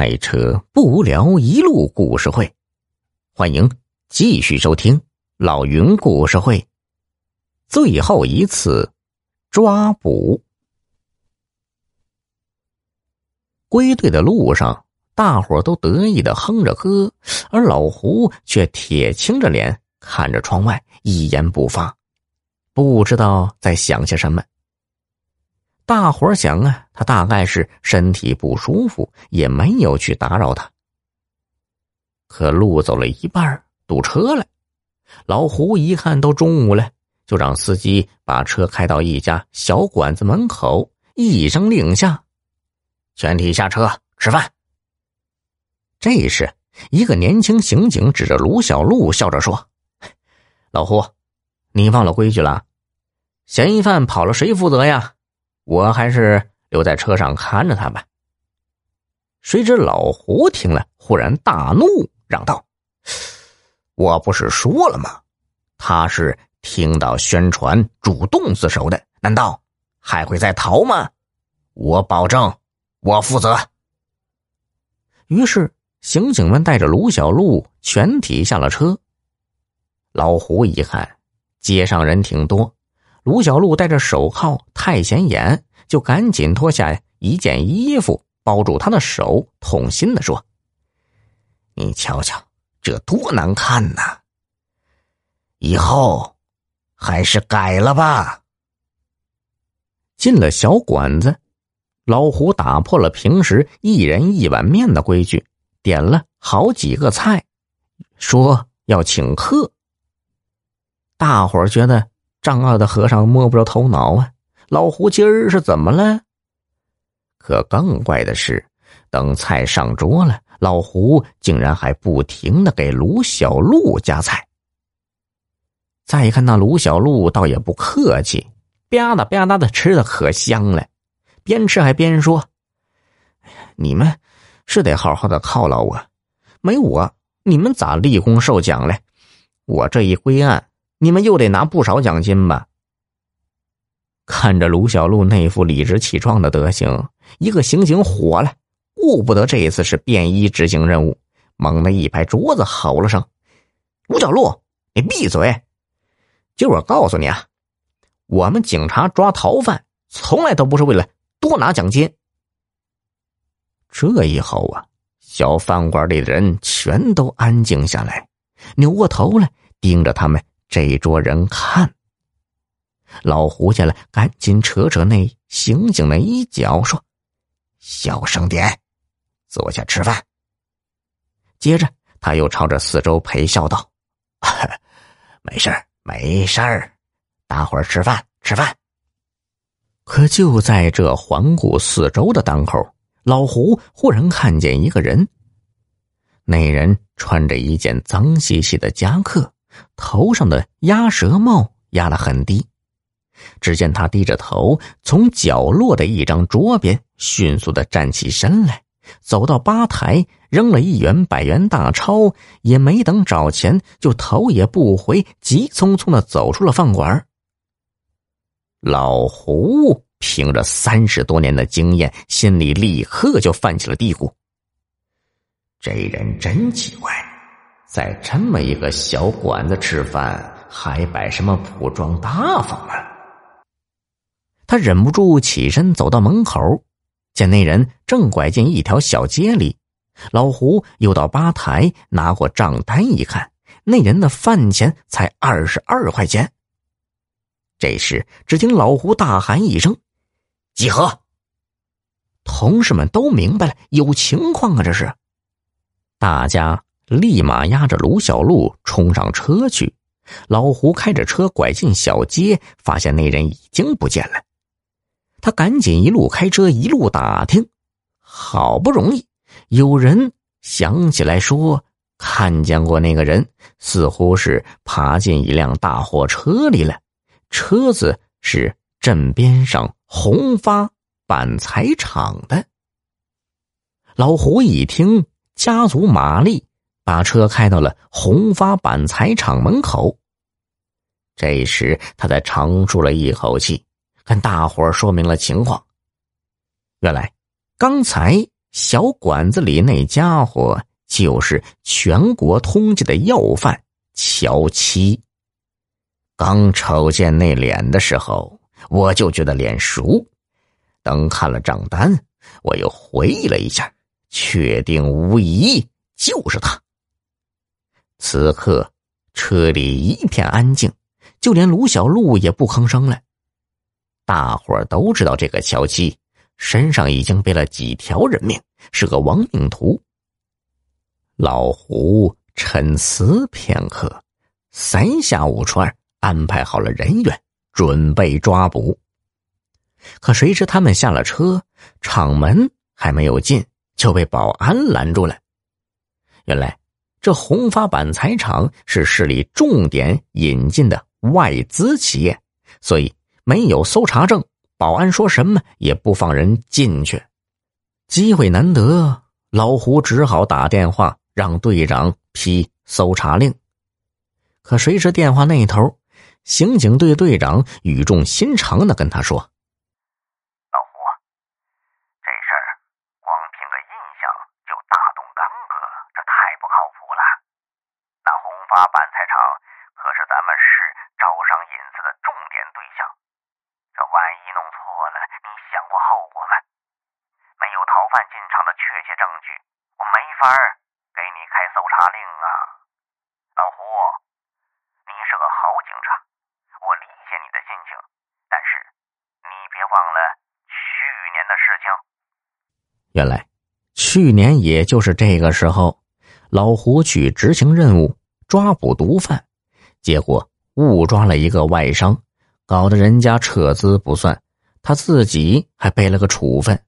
开车不无聊，一路故事会，欢迎继续收听老云故事会。最后一次抓捕，归队的路上，大伙都得意的哼着歌，而老胡却铁青着脸看着窗外，一言不发，不知道在想些什么。大伙想啊，他大概是身体不舒服，也没有去打扰他。可路走了一半，堵车了。老胡一看都中午了，就让司机把车开到一家小馆子门口，一声令下，全体下车吃饭。这时，一个年轻刑警指着卢小璐，笑着说：“老胡，你忘了规矩了？嫌疑犯跑了，谁负责呀？”我还是留在车上看着他吧。谁知老胡听了，忽然大怒，嚷道：“我不是说了吗？他是听到宣传主动自首的，难道还会再逃吗？我保证，我负责。”于是，刑警们带着卢小璐全体下了车。老胡一看，街上人挺多。卢小璐戴着手铐太显眼，就赶紧脱下一件衣服包住他的手，痛心的说：“你瞧瞧，这多难看呐！以后还是改了吧。”进了小馆子，老胡打破了平时一人一碗面的规矩，点了好几个菜，说要请客。大伙儿觉得。丈二的和尚摸不着头脑啊！老胡今儿是怎么了？可更怪的是，等菜上桌了，老胡竟然还不停的给卢小璐夹菜。再一看那卢小璐，倒也不客气，吧嗒吧嗒的吃的可香了，边吃还边说：“你们是得好好的犒劳我，没我你们咋立功受奖嘞？我这一归案。”你们又得拿不少奖金吧？看着卢小璐那副理直气壮的德行，一个刑警火了，顾不得这一次是便衣执行任务，猛地一拍桌子，吼了声：“卢小璐，你闭嘴！今儿我告诉你啊，我们警察抓逃犯，从来都不是为了多拿奖金。”这一吼啊，小饭馆里的人全都安静下来，扭过头来盯着他们。这一桌人看，老胡见了，赶紧扯扯那刑警的衣角，说：“小声点，坐下吃饭。”接着，他又朝着四周陪笑道：“ 没事没事大伙儿吃饭吃饭。”可就在这环顾四周的当口，老胡忽然看见一个人。那人穿着一件脏兮兮的夹克。头上的鸭舌帽压得很低，只见他低着头，从角落的一张桌边迅速的站起身来，走到吧台，扔了一元百元大钞，也没等找钱，就头也不回，急匆匆的走出了饭馆。老胡凭着三十多年的经验，心里立刻就泛起了嘀咕：这人真奇怪。在这么一个小馆子吃饭，还摆什么铺装大方啊？他忍不住起身走到门口，见那人正拐进一条小街里。老胡又到吧台拿过账单一看，那人的饭钱才二十二块钱。这时，只听老胡大喊一声：“集合！”同事们都明白了，有情况啊！这是，大家。立马押着卢小璐冲上车去，老胡开着车拐进小街，发现那人已经不见了。他赶紧一路开车一路打听，好不容易有人想起来说看见过那个人，似乎是爬进一辆大货车里了，车子是镇边上宏发板材厂的。老胡一听，加足马力。把车开到了宏发板材厂门口。这时，他才长出了一口气，跟大伙说明了情况。原来，刚才小馆子里那家伙就是全国通缉的要犯乔七。刚瞅见那脸的时候，我就觉得脸熟。等看了账单，我又回忆了一下，确定无疑就是他。此刻车里一片安静，就连卢小璐也不吭声了。大伙儿都知道这个乔七身上已经背了几条人命，是个亡命徒。老胡沉思片刻，三下五除二安排好了人员，准备抓捕。可谁知他们下了车，厂门还没有进，就被保安拦住了。原来，这宏发板材厂是市里重点引进的外资企业，所以。没有搜查证，保安说什么也不放人进去。机会难得，老胡只好打电话让队长批搜查令。可谁知电话那头，刑警队队长语重心长的跟他说：“老胡，这事儿光凭个印象就大动干戈，这太不靠谱了。那宏发板材厂可是咱们市招商引资的重点对象。”这万一弄错了，你想过后果吗？没有逃犯进场的确切证据，我没法给你开搜查令啊！老胡，你是个好警察，我理解你的心情，但是你别忘了去年的事情。原来，去年也就是这个时候，老胡去执行任务，抓捕毒贩，结果误抓了一个外商。搞得人家撤资不算，他自己还背了个处分。